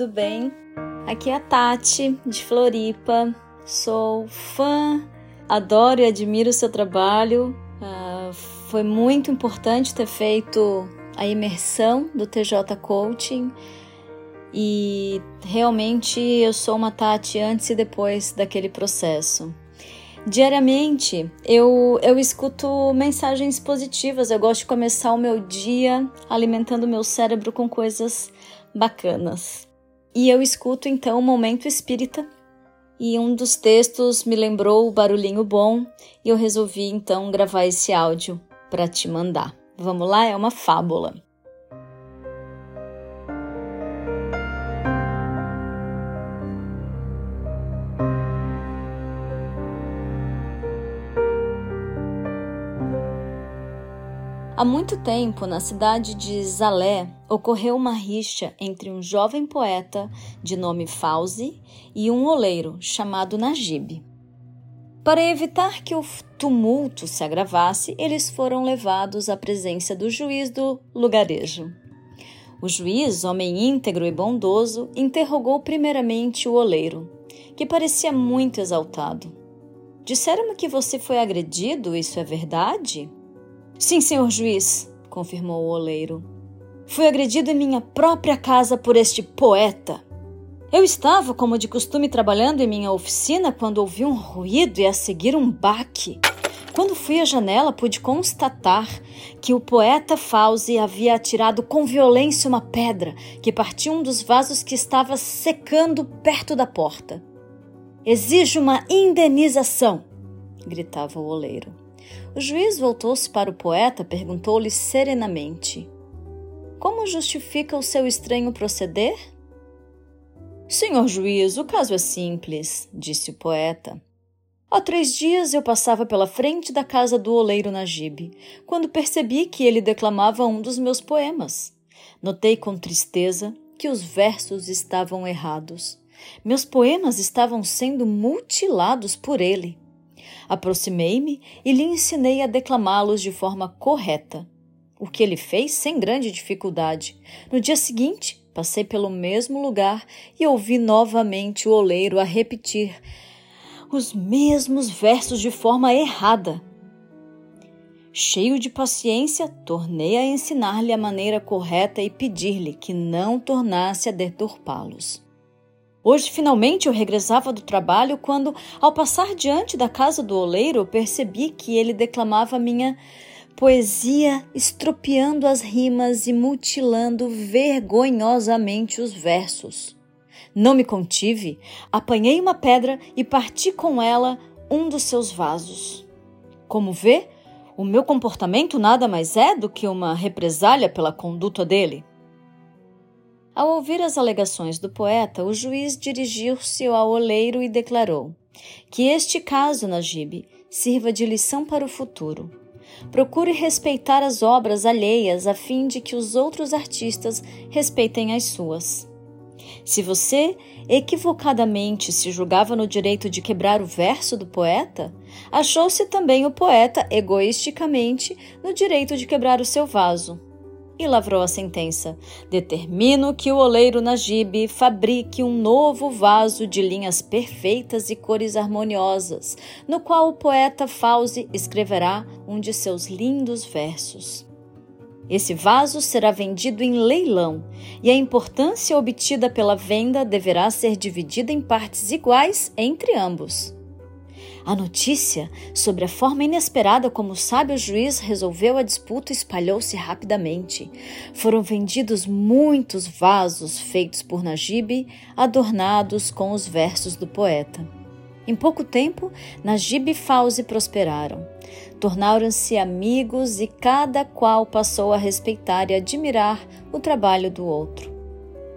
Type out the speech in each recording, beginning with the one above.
tudo bem? Aqui é a Tati, de Floripa. Sou fã, adoro e admiro o seu trabalho. Uh, foi muito importante ter feito a imersão do TJ Coaching e realmente eu sou uma Tati antes e depois daquele processo. Diariamente eu, eu escuto mensagens positivas, eu gosto de começar o meu dia alimentando meu cérebro com coisas bacanas. E eu escuto então o Momento Espírita e um dos textos me lembrou o barulhinho bom e eu resolvi então gravar esse áudio para te mandar. Vamos lá, é uma fábula. Há muito tempo, na cidade de Zalé, ocorreu uma rixa entre um jovem poeta de nome Fauzi e um oleiro chamado Najib. Para evitar que o tumulto se agravasse, eles foram levados à presença do juiz do lugarejo. O juiz, homem íntegro e bondoso, interrogou primeiramente o oleiro, que parecia muito exaltado. Disseram-me que você foi agredido, isso é verdade? Sim, senhor juiz, confirmou o oleiro. Fui agredido em minha própria casa por este poeta. Eu estava, como de costume, trabalhando em minha oficina quando ouvi um ruído e a seguir um baque. Quando fui à janela, pude constatar que o poeta Fauzi havia atirado com violência uma pedra que partiu um dos vasos que estava secando perto da porta. Exijo uma indenização! gritava o oleiro. O juiz voltou-se para o poeta, perguntou-lhe serenamente: Como justifica o seu estranho proceder? Senhor juiz, o caso é simples, disse o poeta. Há três dias eu passava pela frente da casa do oleiro Najib, quando percebi que ele declamava um dos meus poemas. Notei com tristeza que os versos estavam errados. Meus poemas estavam sendo mutilados por ele. Aproximei-me e lhe ensinei a declamá-los de forma correta, o que ele fez sem grande dificuldade. No dia seguinte, passei pelo mesmo lugar e ouvi novamente o oleiro a repetir os mesmos versos de forma errada. Cheio de paciência, tornei a ensinar-lhe a maneira correta e pedir-lhe que não tornasse a deturpá-los. Hoje, finalmente, eu regressava do trabalho quando, ao passar diante da casa do oleiro, percebi que ele declamava minha poesia, estropiando as rimas e mutilando vergonhosamente os versos. Não me contive, apanhei uma pedra e parti com ela um dos seus vasos. Como vê, o meu comportamento nada mais é do que uma represália pela conduta dele. Ao ouvir as alegações do poeta, o juiz dirigiu-se ao oleiro e declarou que este caso, Najib, sirva de lição para o futuro. Procure respeitar as obras alheias a fim de que os outros artistas respeitem as suas. Se você equivocadamente se julgava no direito de quebrar o verso do poeta, achou-se também o poeta egoisticamente no direito de quebrar o seu vaso e lavrou a sentença. Determino que o oleiro Najib fabrique um novo vaso de linhas perfeitas e cores harmoniosas, no qual o poeta Fauzi escreverá um de seus lindos versos. Esse vaso será vendido em leilão e a importância obtida pela venda deverá ser dividida em partes iguais entre ambos. A notícia sobre a forma inesperada como o sábio juiz resolveu a disputa espalhou-se rapidamente. Foram vendidos muitos vasos feitos por Najib, adornados com os versos do poeta. Em pouco tempo, Najib e Fauzi prosperaram. Tornaram-se amigos e cada qual passou a respeitar e admirar o trabalho do outro.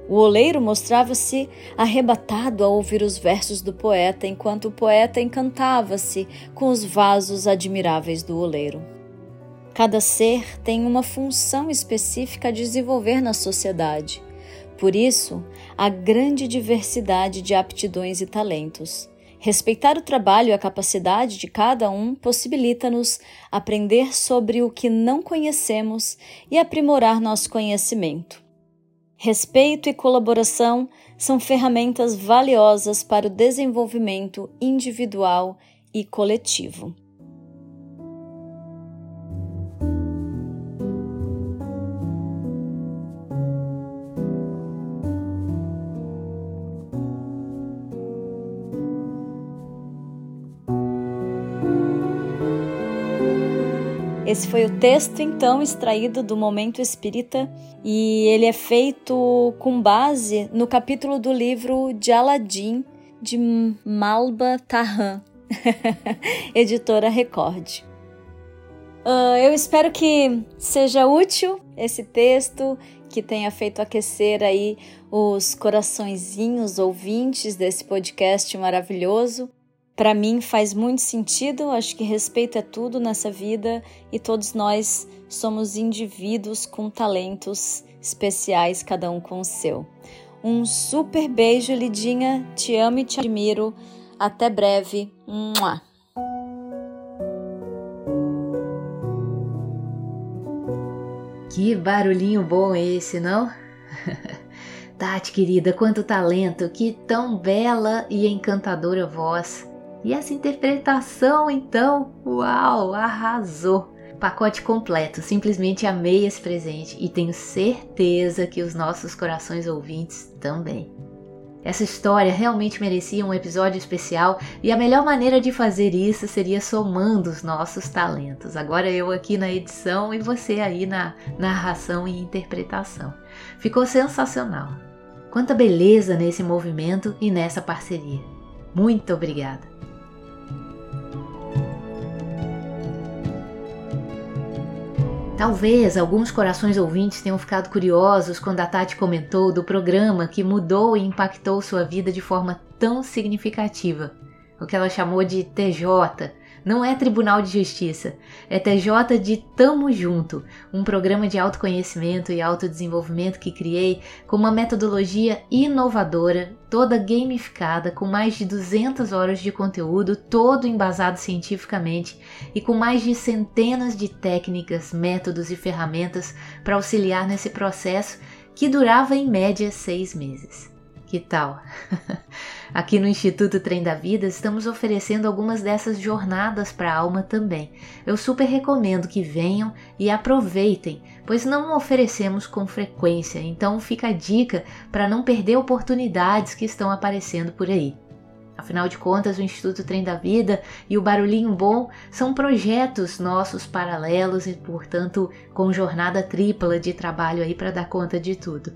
O oleiro mostrava-se arrebatado ao ouvir os versos do poeta, enquanto o poeta encantava-se com os vasos admiráveis do oleiro. Cada ser tem uma função específica a desenvolver na sociedade. Por isso, a grande diversidade de aptidões e talentos. Respeitar o trabalho e a capacidade de cada um possibilita-nos aprender sobre o que não conhecemos e aprimorar nosso conhecimento. Respeito e colaboração são ferramentas valiosas para o desenvolvimento individual e coletivo. Esse foi o texto então extraído do Momento Espírita e ele é feito com base no capítulo do livro de Aladim de Malba Tahan, editora Record. Uh, eu espero que seja útil esse texto, que tenha feito aquecer aí os coraçõezinhos ouvintes desse podcast maravilhoso. Para mim faz muito sentido, acho que respeito é tudo nessa vida e todos nós somos indivíduos com talentos especiais, cada um com o seu. Um super beijo, Lidinha. Te amo e te admiro. Até breve. Mua. Que barulhinho bom esse, não? Tati, querida, quanto talento, que tão bela e encantadora voz. E essa interpretação, então, uau, arrasou! Pacote completo, simplesmente amei esse presente e tenho certeza que os nossos corações ouvintes também. Essa história realmente merecia um episódio especial e a melhor maneira de fazer isso seria somando os nossos talentos. Agora eu aqui na edição e você aí na narração e interpretação. Ficou sensacional. Quanta beleza nesse movimento e nessa parceria. Muito obrigada. Talvez alguns corações ouvintes tenham ficado curiosos quando a Tati comentou do programa que mudou e impactou sua vida de forma tão significativa, o que ela chamou de TJ, não é Tribunal de Justiça, é TJ de Tamo Junto, um programa de autoconhecimento e autodesenvolvimento que criei com uma metodologia inovadora, toda gamificada, com mais de 200 horas de conteúdo, todo embasado cientificamente e com mais de centenas de técnicas, métodos e ferramentas para auxiliar nesse processo que durava em média seis meses. Que tal? Aqui no Instituto Trem da Vida estamos oferecendo algumas dessas jornadas para a alma também. Eu super recomendo que venham e aproveitem, pois não oferecemos com frequência, então fica a dica para não perder oportunidades que estão aparecendo por aí. Afinal de contas, o Instituto Trem da Vida e o Barulhinho Bom são projetos nossos paralelos e, portanto, com jornada tripla de trabalho aí para dar conta de tudo.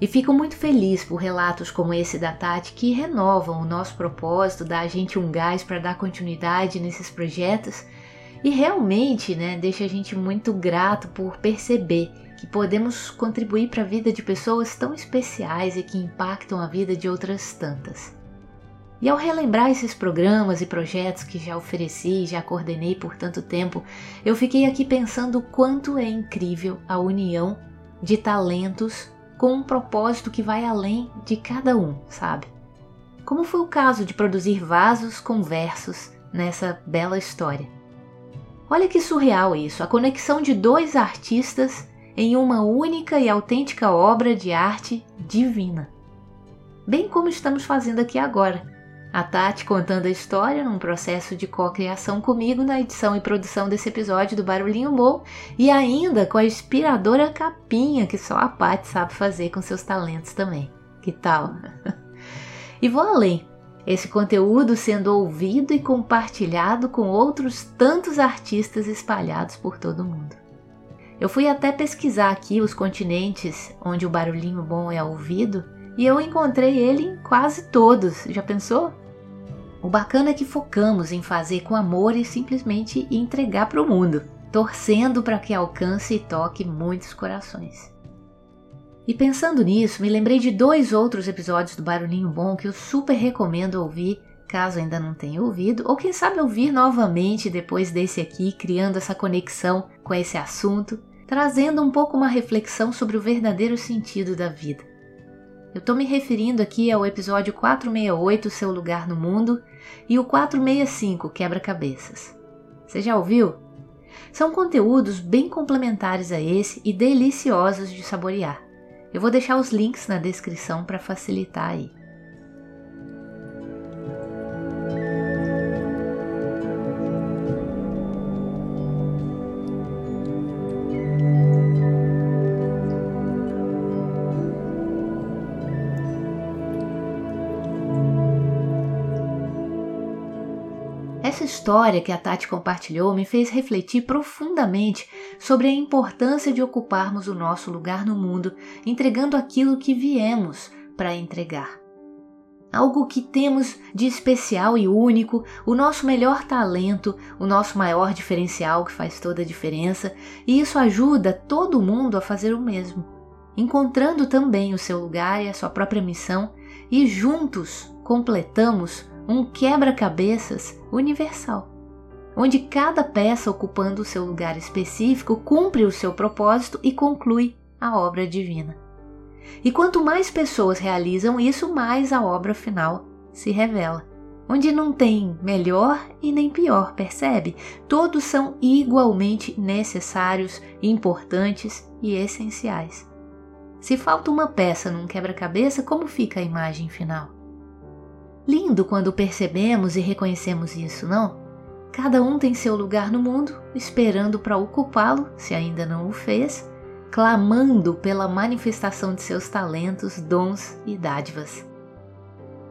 E fico muito feliz por relatos como esse da Tati que renovam o nosso propósito, dá a gente um gás para dar continuidade nesses projetos e realmente né, deixa a gente muito grato por perceber que podemos contribuir para a vida de pessoas tão especiais e que impactam a vida de outras tantas. E ao relembrar esses programas e projetos que já ofereci e já coordenei por tanto tempo, eu fiquei aqui pensando o quanto é incrível a união de talentos com um propósito que vai além de cada um, sabe? Como foi o caso de produzir vasos com versos nessa bela história. Olha que surreal isso, a conexão de dois artistas em uma única e autêntica obra de arte divina. Bem como estamos fazendo aqui agora, a Tati contando a história num processo de co-criação comigo na edição e produção desse episódio do Barulhinho Bom e ainda com a inspiradora capinha que só a Tati sabe fazer com seus talentos também. Que tal? e vou além. Esse conteúdo sendo ouvido e compartilhado com outros tantos artistas espalhados por todo o mundo. Eu fui até pesquisar aqui os continentes onde o barulhinho bom é ouvido e eu encontrei ele em quase todos. Já pensou? O bacana é que focamos em fazer com amor e simplesmente entregar para o mundo, torcendo para que alcance e toque muitos corações. E pensando nisso, me lembrei de dois outros episódios do Barulhinho Bom que eu super recomendo ouvir, caso ainda não tenha ouvido, ou quem sabe ouvir novamente depois desse aqui, criando essa conexão com esse assunto, trazendo um pouco uma reflexão sobre o verdadeiro sentido da vida. Eu estou me referindo aqui ao episódio 468, Seu Lugar no Mundo, e o 465, Quebra-Cabeças. Você já ouviu? São conteúdos bem complementares a esse e deliciosos de saborear. Eu vou deixar os links na descrição para facilitar aí. Essa história que a Tati compartilhou me fez refletir profundamente sobre a importância de ocuparmos o nosso lugar no mundo, entregando aquilo que viemos para entregar. Algo que temos de especial e único, o nosso melhor talento, o nosso maior diferencial que faz toda a diferença, e isso ajuda todo mundo a fazer o mesmo, encontrando também o seu lugar e a sua própria missão, e juntos completamos um quebra-cabeças universal, onde cada peça ocupando o seu lugar específico cumpre o seu propósito e conclui a obra divina. E quanto mais pessoas realizam isso, mais a obra final se revela. Onde não tem melhor e nem pior, percebe? Todos são igualmente necessários, importantes e essenciais. Se falta uma peça num quebra-cabeça, como fica a imagem final? Lindo quando percebemos e reconhecemos isso, não? Cada um tem seu lugar no mundo, esperando para ocupá-lo, se ainda não o fez, clamando pela manifestação de seus talentos, dons e dádivas.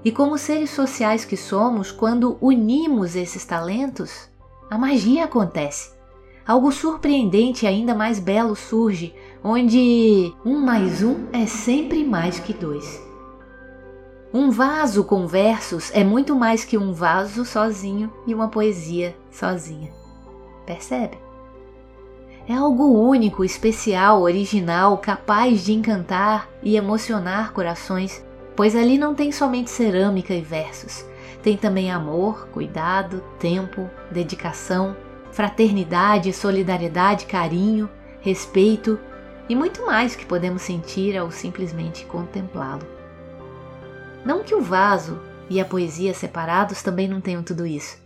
E como seres sociais que somos, quando unimos esses talentos, a magia acontece. Algo surpreendente e ainda mais belo surge, onde um mais um é sempre mais que dois. Um vaso com versos é muito mais que um vaso sozinho e uma poesia sozinha. Percebe? É algo único, especial, original, capaz de encantar e emocionar corações, pois ali não tem somente cerâmica e versos. Tem também amor, cuidado, tempo, dedicação, fraternidade, solidariedade, carinho, respeito e muito mais que podemos sentir ao simplesmente contemplá-lo. Não que o vaso e a poesia separados também não tenham tudo isso.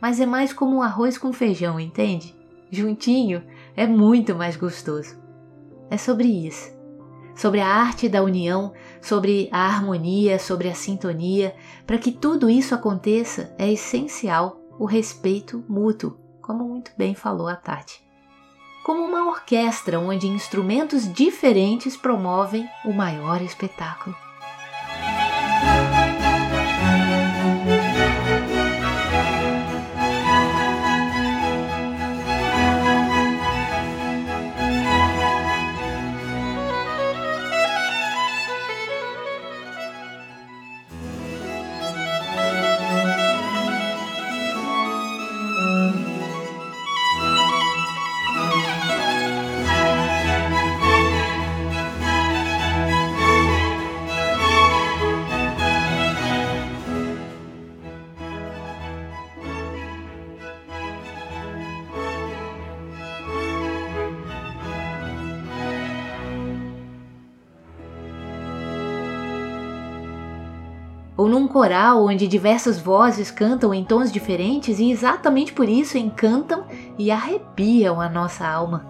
Mas é mais como um arroz com feijão, entende? Juntinho é muito mais gostoso. É sobre isso. Sobre a arte da união, sobre a harmonia, sobre a sintonia. Para que tudo isso aconteça, é essencial o respeito mútuo, como muito bem falou a Tati. Como uma orquestra onde instrumentos diferentes promovem o maior espetáculo. Coral onde diversas vozes cantam em tons diferentes e exatamente por isso encantam e arrepiam a nossa alma.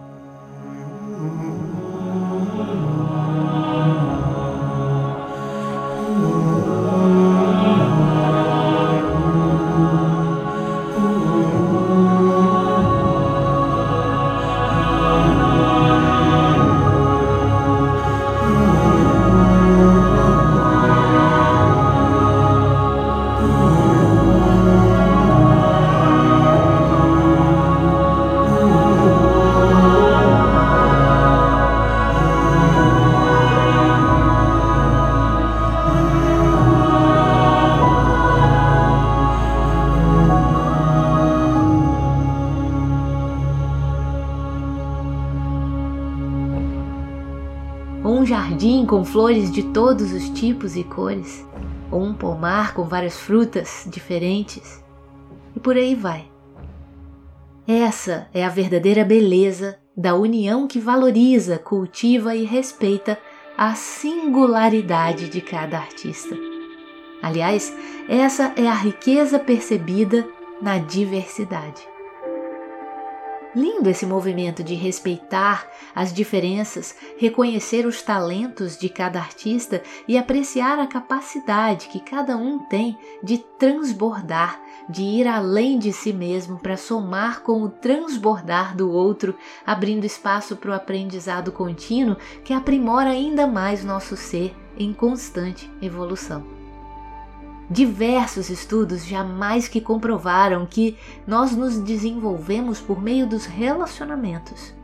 Com flores de todos os tipos e cores, ou um pomar com várias frutas diferentes, e por aí vai. Essa é a verdadeira beleza da união que valoriza, cultiva e respeita a singularidade de cada artista. Aliás, essa é a riqueza percebida na diversidade. Lindo esse movimento de respeitar as diferenças, reconhecer os talentos de cada artista e apreciar a capacidade que cada um tem de transbordar, de ir além de si mesmo para somar com o transbordar do outro, abrindo espaço para o aprendizado contínuo que aprimora ainda mais nosso ser em constante evolução. Diversos estudos jamais que comprovaram que nós nos desenvolvemos por meio dos relacionamentos.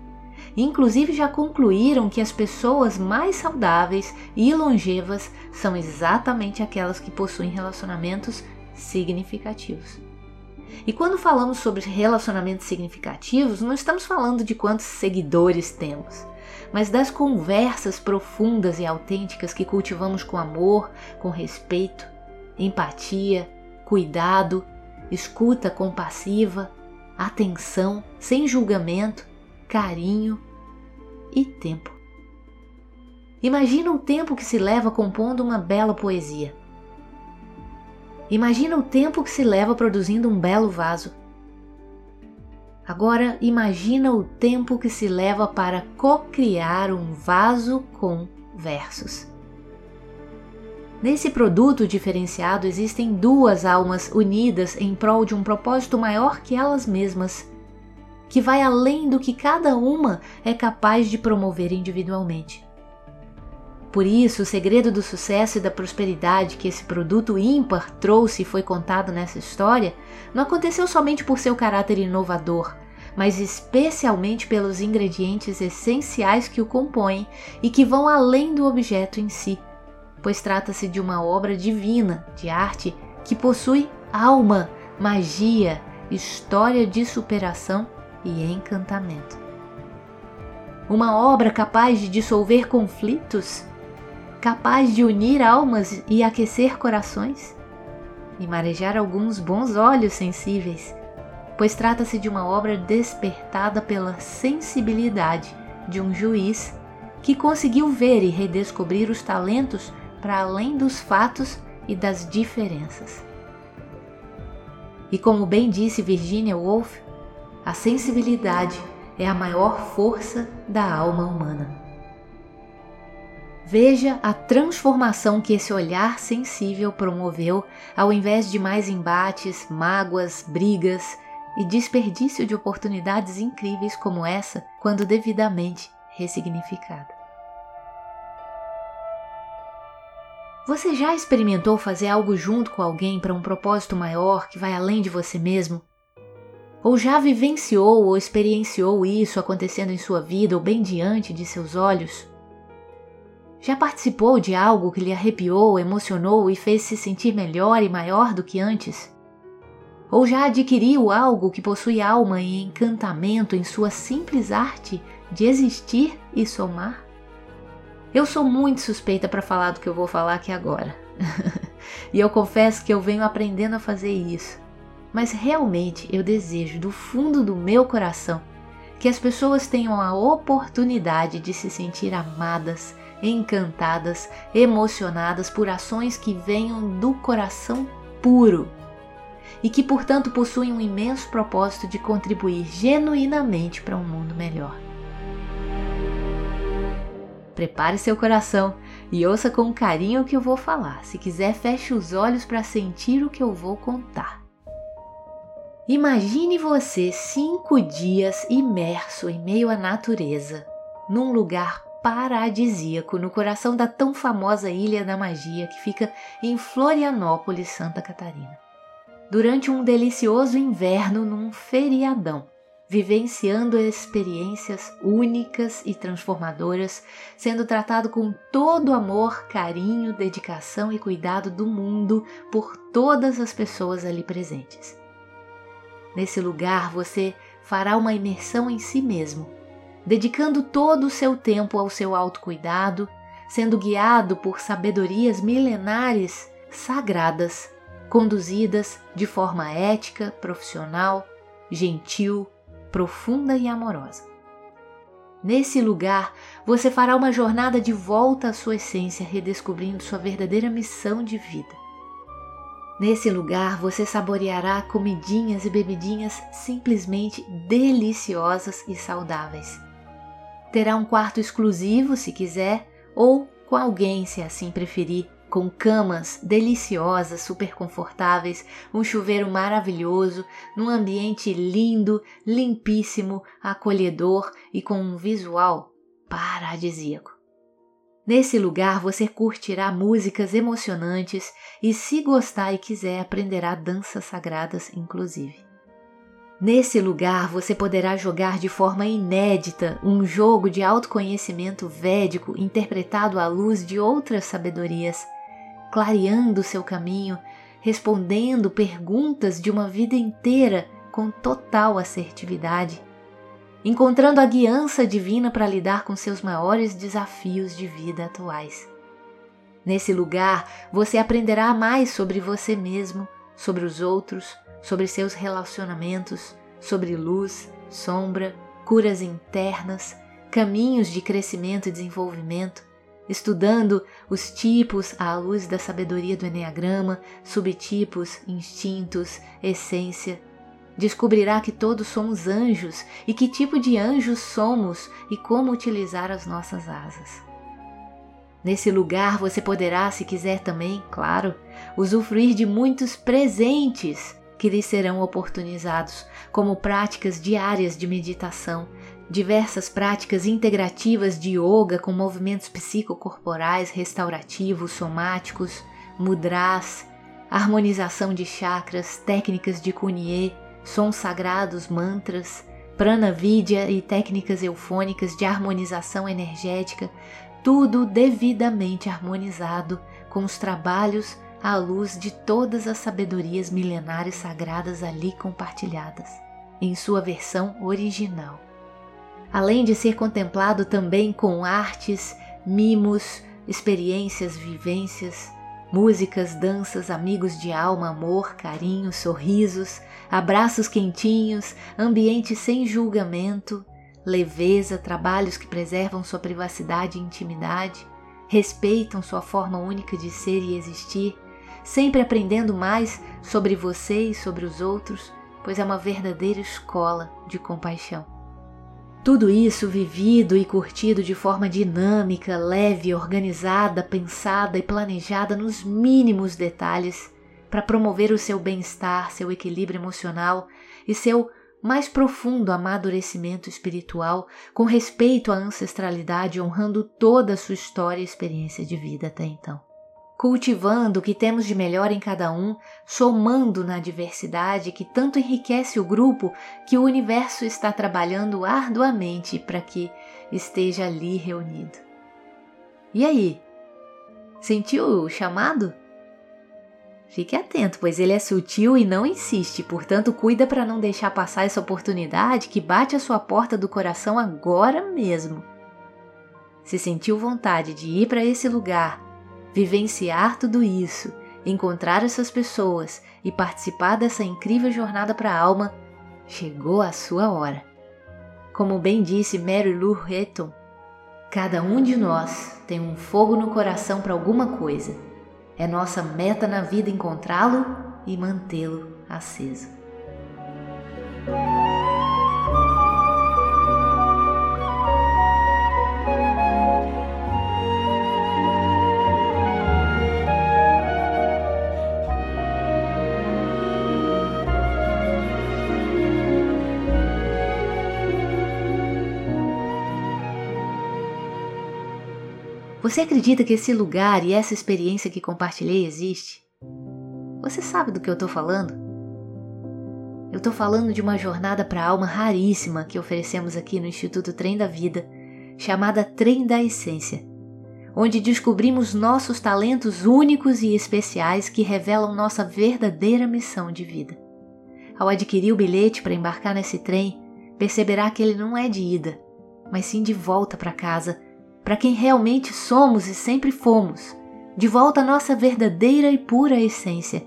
Inclusive já concluíram que as pessoas mais saudáveis e longevas são exatamente aquelas que possuem relacionamentos significativos. E quando falamos sobre relacionamentos significativos, não estamos falando de quantos seguidores temos, mas das conversas profundas e autênticas que cultivamos com amor, com respeito empatia, cuidado, escuta compassiva, atenção, sem julgamento, carinho e tempo. Imagina o tempo que se leva compondo uma bela poesia. Imagina o tempo que se leva produzindo um belo vaso. Agora imagina o tempo que se leva para co-criar um vaso com versos. Nesse produto diferenciado existem duas almas unidas em prol de um propósito maior que elas mesmas, que vai além do que cada uma é capaz de promover individualmente. Por isso, o segredo do sucesso e da prosperidade que esse produto ímpar trouxe e foi contado nessa história não aconteceu somente por seu caráter inovador, mas especialmente pelos ingredientes essenciais que o compõem e que vão além do objeto em si pois trata-se de uma obra divina de arte que possui alma, magia, história de superação e encantamento. Uma obra capaz de dissolver conflitos, capaz de unir almas e aquecer corações, e marejar alguns bons olhos sensíveis, pois trata-se de uma obra despertada pela sensibilidade de um juiz que conseguiu ver e redescobrir os talentos para além dos fatos e das diferenças. E como bem disse Virginia Woolf, a sensibilidade é a maior força da alma humana. Veja a transformação que esse olhar sensível promoveu ao invés de mais embates, mágoas, brigas e desperdício de oportunidades incríveis como essa, quando devidamente ressignificada. Você já experimentou fazer algo junto com alguém para um propósito maior que vai além de você mesmo? Ou já vivenciou ou experienciou isso acontecendo em sua vida ou bem diante de seus olhos? Já participou de algo que lhe arrepiou, emocionou e fez se sentir melhor e maior do que antes? Ou já adquiriu algo que possui alma e encantamento em sua simples arte de existir e somar? Eu sou muito suspeita para falar do que eu vou falar aqui agora. e eu confesso que eu venho aprendendo a fazer isso. Mas realmente eu desejo do fundo do meu coração que as pessoas tenham a oportunidade de se sentir amadas, encantadas, emocionadas por ações que venham do coração puro e que, portanto, possuem um imenso propósito de contribuir genuinamente para um mundo melhor. Prepare seu coração e ouça com carinho o que eu vou falar. Se quiser, feche os olhos para sentir o que eu vou contar. Imagine você cinco dias imerso em meio à natureza, num lugar paradisíaco no coração da tão famosa Ilha da Magia que fica em Florianópolis, Santa Catarina. Durante um delicioso inverno num feriadão vivenciando experiências únicas e transformadoras, sendo tratado com todo o amor, carinho, dedicação e cuidado do mundo por todas as pessoas ali presentes. Nesse lugar você fará uma imersão em si mesmo, dedicando todo o seu tempo ao seu autocuidado, sendo guiado por sabedorias milenares sagradas, conduzidas de forma ética, profissional, gentil, profunda e amorosa. Nesse lugar, você fará uma jornada de volta à sua essência, redescobrindo sua verdadeira missão de vida. Nesse lugar, você saboreará comidinhas e bebidinhas simplesmente deliciosas e saudáveis. Terá um quarto exclusivo, se quiser, ou com alguém, se assim preferir, com camas deliciosas, super confortáveis, um chuveiro maravilhoso, num ambiente lindo, limpíssimo, acolhedor e com um visual paradisíaco. Nesse lugar você curtirá músicas emocionantes e, se gostar e quiser, aprenderá danças sagradas, inclusive. Nesse lugar você poderá jogar de forma inédita um jogo de autoconhecimento védico interpretado à luz de outras sabedorias clareando seu caminho, respondendo perguntas de uma vida inteira com total assertividade, encontrando a guiança divina para lidar com seus maiores desafios de vida atuais. Nesse lugar, você aprenderá mais sobre você mesmo, sobre os outros, sobre seus relacionamentos, sobre luz, sombra, curas internas, caminhos de crescimento e desenvolvimento, estudando os tipos à luz da sabedoria do Enneagrama, subtipos, instintos, essência. Descobrirá que todos somos anjos e que tipo de anjos somos e como utilizar as nossas asas. Nesse lugar você poderá, se quiser também, claro, usufruir de muitos presentes que lhe serão oportunizados, como práticas diárias de meditação, diversas práticas integrativas de yoga com movimentos psicocorporais restaurativos, somáticos, mudras, harmonização de chakras, técnicas de Kunie, sons sagrados, mantras, prana vidya e técnicas eufônicas de harmonização energética, tudo devidamente harmonizado com os trabalhos à luz de todas as sabedorias milenares sagradas ali compartilhadas, em sua versão original além de ser contemplado também com artes, mimos, experiências, vivências, músicas, danças, amigos de alma, amor, carinho, sorrisos, abraços quentinhos, ambiente sem julgamento, leveza, trabalhos que preservam sua privacidade e intimidade, respeitam sua forma única de ser e existir, sempre aprendendo mais sobre você e sobre os outros, pois é uma verdadeira escola de compaixão. Tudo isso vivido e curtido de forma dinâmica, leve, organizada, pensada e planejada nos mínimos detalhes para promover o seu bem-estar, seu equilíbrio emocional e seu mais profundo amadurecimento espiritual, com respeito à ancestralidade, honrando toda a sua história e experiência de vida até então cultivando o que temos de melhor em cada um, somando na diversidade que tanto enriquece o grupo que o universo está trabalhando arduamente para que esteja ali reunido. E aí? Sentiu o chamado? Fique atento, pois ele é sutil e não insiste, portanto, cuida para não deixar passar essa oportunidade que bate a sua porta do coração agora mesmo. Se sentiu vontade de ir para esse lugar vivenciar tudo isso, encontrar essas pessoas e participar dessa incrível jornada para a alma, chegou a sua hora. Como bem disse Mary Lou Retton, cada um de nós tem um fogo no coração para alguma coisa. É nossa meta na vida encontrá-lo e mantê-lo aceso. Você acredita que esse lugar e essa experiência que compartilhei existe? Você sabe do que eu estou falando? Eu estou falando de uma jornada para a alma raríssima que oferecemos aqui no Instituto Trem da Vida, chamada Trem da Essência, onde descobrimos nossos talentos únicos e especiais que revelam nossa verdadeira missão de vida. Ao adquirir o bilhete para embarcar nesse trem, perceberá que ele não é de ida, mas sim de volta para casa para quem realmente somos e sempre fomos, de volta à nossa verdadeira e pura essência,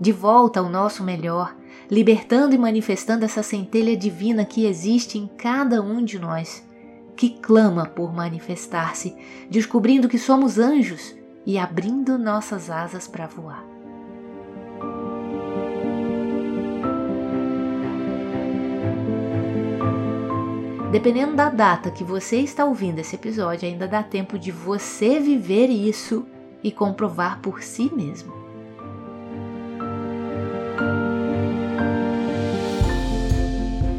de volta ao nosso melhor, libertando e manifestando essa centelha divina que existe em cada um de nós, que clama por manifestar-se, descobrindo que somos anjos e abrindo nossas asas para voar. Dependendo da data que você está ouvindo esse episódio, ainda dá tempo de você viver isso e comprovar por si mesmo.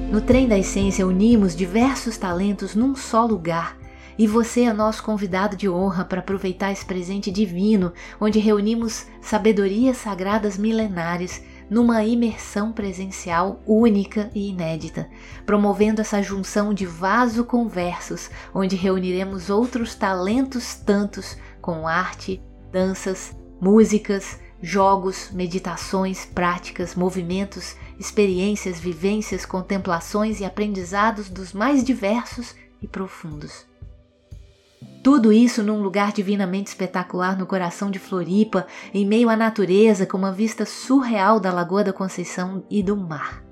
No Trem da Essência, unimos diversos talentos num só lugar. E você é nosso convidado de honra para aproveitar esse presente divino, onde reunimos sabedorias sagradas milenares numa imersão presencial única e inédita, promovendo essa junção de vaso com versos, onde reuniremos outros talentos tantos com arte, danças, músicas, jogos, meditações, práticas, movimentos, experiências, vivências, contemplações e aprendizados dos mais diversos e profundos. Tudo isso num lugar divinamente espetacular no coração de Floripa, em meio à natureza, com uma vista surreal da Lagoa da Conceição e do mar.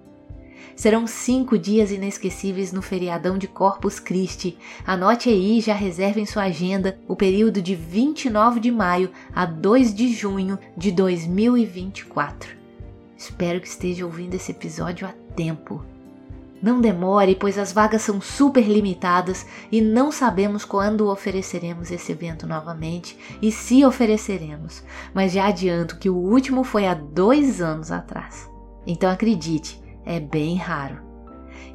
Serão cinco dias inesquecíveis no feriadão de Corpus Christi. Anote aí e já reserve em sua agenda o período de 29 de maio a 2 de junho de 2024. Espero que esteja ouvindo esse episódio a tempo. Não demore, pois as vagas são super limitadas e não sabemos quando ofereceremos esse evento novamente e se ofereceremos, mas já adianto que o último foi há dois anos atrás. Então acredite, é bem raro.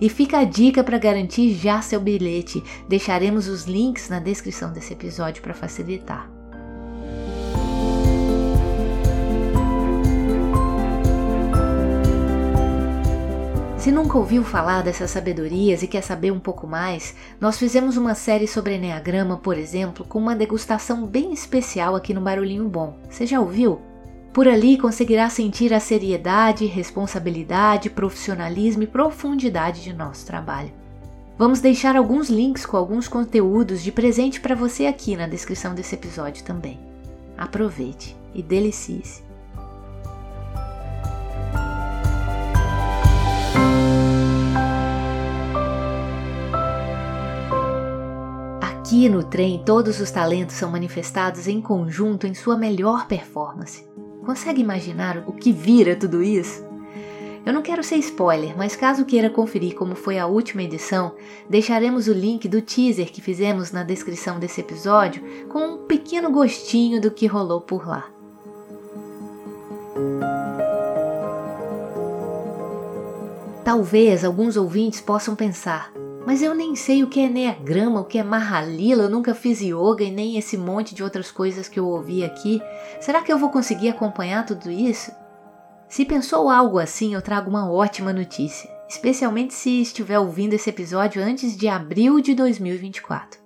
E fica a dica para garantir já seu bilhete. Deixaremos os links na descrição desse episódio para facilitar. Se nunca ouviu falar dessas sabedorias e quer saber um pouco mais, nós fizemos uma série sobre Enneagrama, por exemplo, com uma degustação bem especial aqui no Barulhinho Bom. Você já ouviu? Por ali conseguirá sentir a seriedade, responsabilidade, profissionalismo e profundidade de nosso trabalho. Vamos deixar alguns links com alguns conteúdos de presente para você aqui na descrição desse episódio também. Aproveite e delicie-se. Aqui no trem, todos os talentos são manifestados em conjunto em sua melhor performance. Consegue imaginar o que vira tudo isso? Eu não quero ser spoiler, mas caso queira conferir como foi a última edição, deixaremos o link do teaser que fizemos na descrição desse episódio com um pequeno gostinho do que rolou por lá. Talvez alguns ouvintes possam pensar: mas eu nem sei o que é Enneagrama, o que é Mahalila, eu nunca fiz yoga e nem esse monte de outras coisas que eu ouvi aqui. Será que eu vou conseguir acompanhar tudo isso? Se pensou algo assim, eu trago uma ótima notícia, especialmente se estiver ouvindo esse episódio antes de abril de 2024.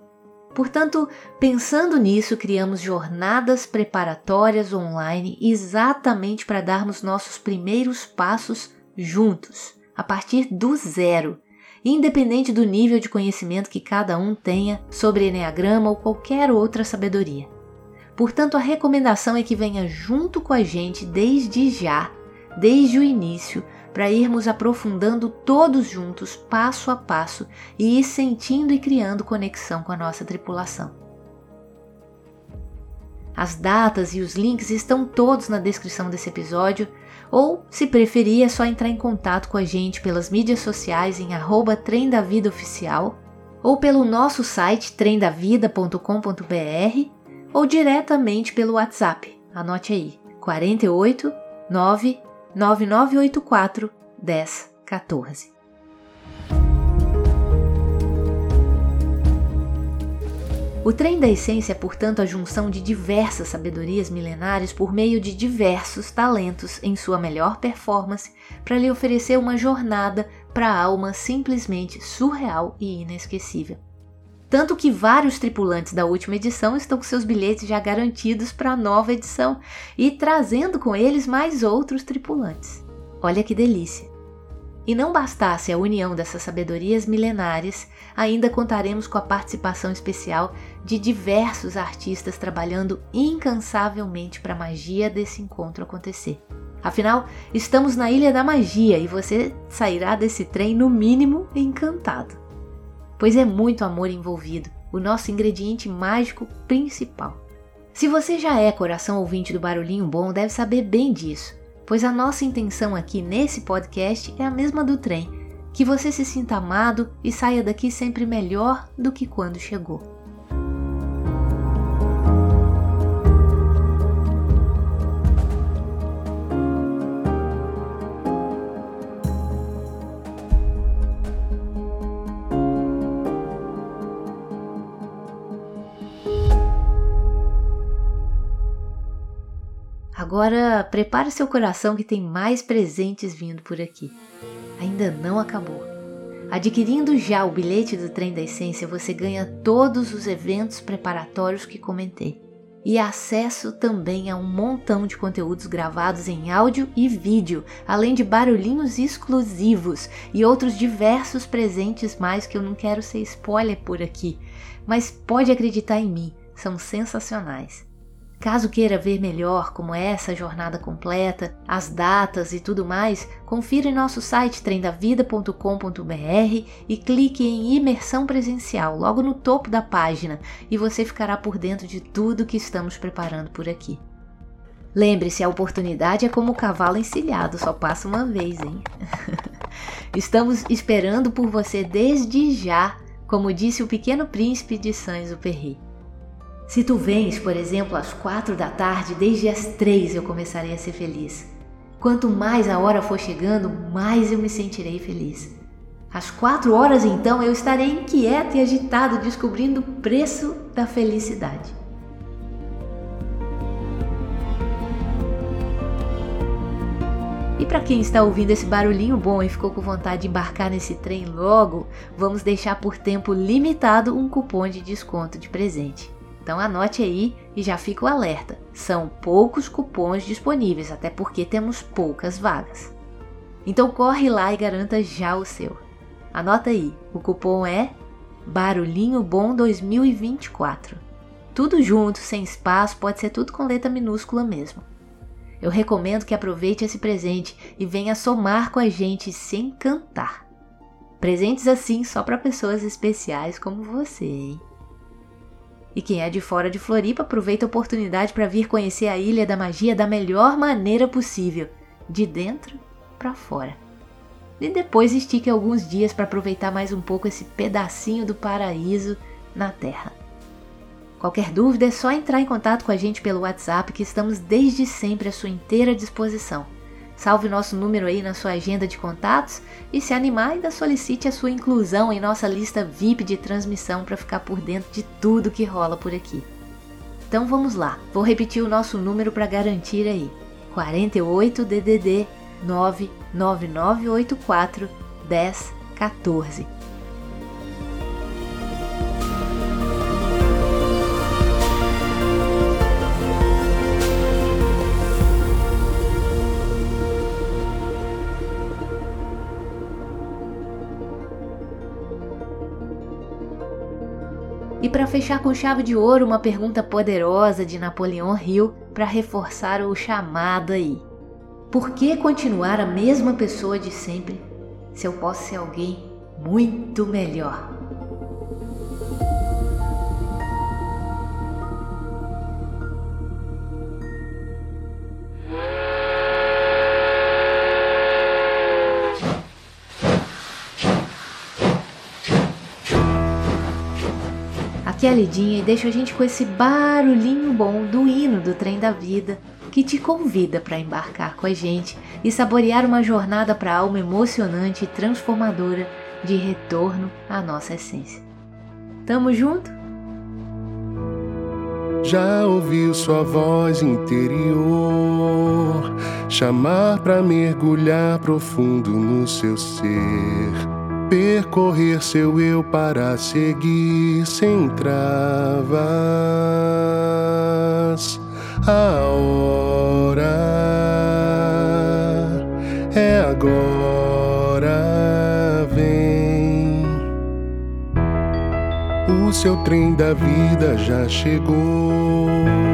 Portanto, pensando nisso, criamos jornadas preparatórias online exatamente para darmos nossos primeiros passos juntos, a partir do zero independente do nível de conhecimento que cada um tenha sobre Enneagrama ou qualquer outra sabedoria. Portanto, a recomendação é que venha junto com a gente desde já, desde o início, para irmos aprofundando todos juntos, passo a passo, e ir sentindo e criando conexão com a nossa tripulação. As datas e os links estão todos na descrição desse episódio, ou, se preferir, é só entrar em contato com a gente pelas mídias sociais em arroba Trem da Vida Oficial, ou pelo nosso site tremdavida.com.br, ou diretamente pelo WhatsApp. Anote aí, 48 9 9984 1014. O trem da essência é, portanto, a junção de diversas sabedorias milenares por meio de diversos talentos em sua melhor performance para lhe oferecer uma jornada para a alma simplesmente surreal e inesquecível. Tanto que vários tripulantes da última edição estão com seus bilhetes já garantidos para a nova edição e trazendo com eles mais outros tripulantes. Olha que delícia! E não bastasse a união dessas sabedorias milenares, ainda contaremos com a participação especial de diversos artistas trabalhando incansavelmente para a magia desse encontro acontecer. Afinal, estamos na Ilha da Magia e você sairá desse trem, no mínimo, encantado. Pois é muito amor envolvido, o nosso ingrediente mágico principal. Se você já é coração ouvinte do Barulhinho Bom, deve saber bem disso pois a nossa intenção aqui nesse podcast é a mesma do trem: que você se sinta amado e saia daqui sempre melhor do que quando chegou. Agora prepare seu coração que tem mais presentes vindo por aqui. Ainda não acabou. Adquirindo já o bilhete do Trem da Essência, você ganha todos os eventos preparatórios que comentei e acesso também a um montão de conteúdos gravados em áudio e vídeo, além de barulhinhos exclusivos e outros diversos presentes mais que eu não quero ser spoiler por aqui, mas pode acreditar em mim, são sensacionais. Caso queira ver melhor como é essa jornada completa, as datas e tudo mais, confira em nosso site trendavida.com.br e clique em imersão presencial logo no topo da página e você ficará por dentro de tudo que estamos preparando por aqui. Lembre-se, a oportunidade é como o cavalo encilhado, só passa uma vez, hein? Estamos esperando por você desde já, como disse o pequeno príncipe de Saint-Exupéry. Se tu vens, por exemplo, às quatro da tarde, desde as três eu começarei a ser feliz. Quanto mais a hora for chegando, mais eu me sentirei feliz. Às quatro horas, então, eu estarei inquieto e agitado, descobrindo o preço da felicidade. E para quem está ouvindo esse barulhinho bom e ficou com vontade de embarcar nesse trem logo, vamos deixar por tempo limitado um cupom de desconto de presente. Então anote aí e já fica o alerta: são poucos cupons disponíveis, até porque temos poucas vagas. Então corre lá e garanta já o seu. Anota aí, o cupom é Barulhinho Bom 2024. Tudo junto, sem espaço, pode ser tudo com letra minúscula mesmo. Eu recomendo que aproveite esse presente e venha somar com a gente sem cantar. Presentes assim só para pessoas especiais como você, hein? E quem é de fora de Floripa aproveita a oportunidade para vir conhecer a Ilha da Magia da melhor maneira possível, de dentro para fora. E depois estique alguns dias para aproveitar mais um pouco esse pedacinho do paraíso na Terra. Qualquer dúvida é só entrar em contato com a gente pelo WhatsApp que estamos desde sempre à sua inteira disposição. Salve nosso número aí na sua agenda de contatos e se animar ainda solicite a sua inclusão em nossa lista VIP de transmissão para ficar por dentro de tudo que rola por aqui. Então vamos lá, vou repetir o nosso número para garantir aí. 48 DDD 99984 1014. E para fechar com chave de ouro, uma pergunta poderosa de Napoleão Hill para reforçar o chamado aí. Por que continuar a mesma pessoa de sempre se eu posso ser alguém muito melhor? Aqui a Lidinha e deixa a gente com esse barulhinho bom do hino do trem da vida que te convida para embarcar com a gente e saborear uma jornada para a alma emocionante e transformadora de retorno à nossa essência. Tamo junto? Já ouviu sua voz interior chamar para mergulhar profundo no seu ser? percorrer seu eu para seguir sem travas. A hora é agora, vem. O seu trem da vida já chegou.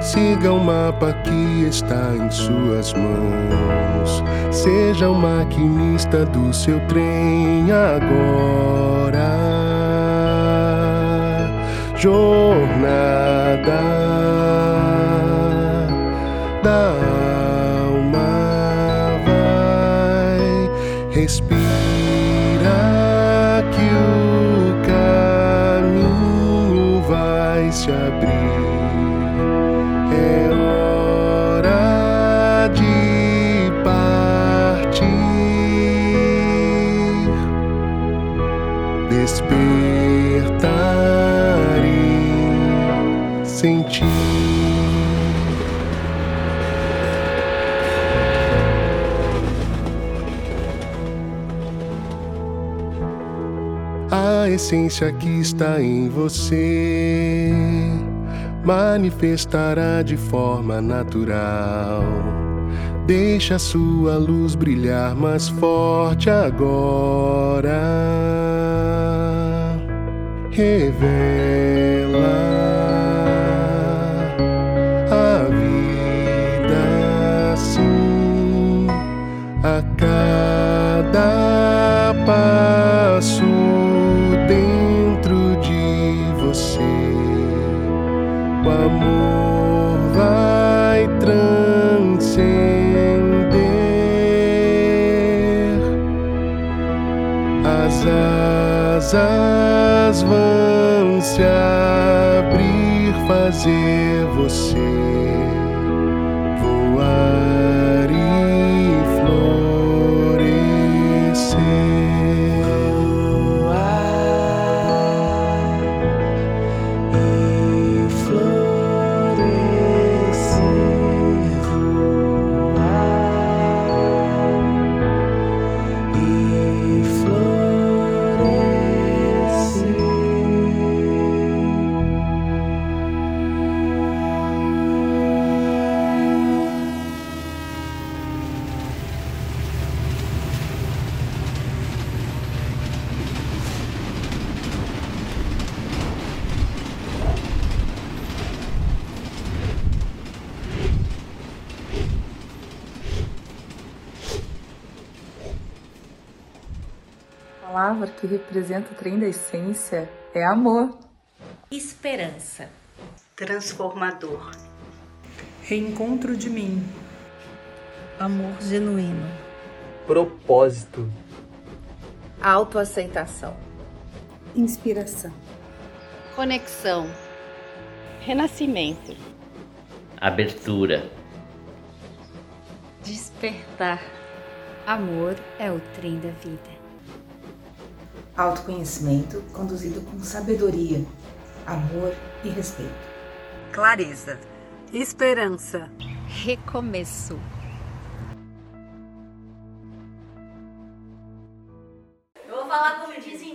Siga o mapa que está em suas mãos. Seja o maquinista do seu trem agora. Jornada da alma vai respirar. Essência que está em você manifestará de forma natural. Deixa sua luz brilhar mais forte agora. Revela asas vão se abrir, fazer você palavra que representa o trem da essência é amor. Esperança. transformador, Reencontro de mim. Amor genuíno. propósito, Autoaceitação. Inspiração. Conexão. Renascimento. Abertura. Despertar. Amor é o trem da vida. Autoconhecimento conduzido com sabedoria, amor e respeito. Clareza. Esperança. Recomeço. Eu vou falar como dizem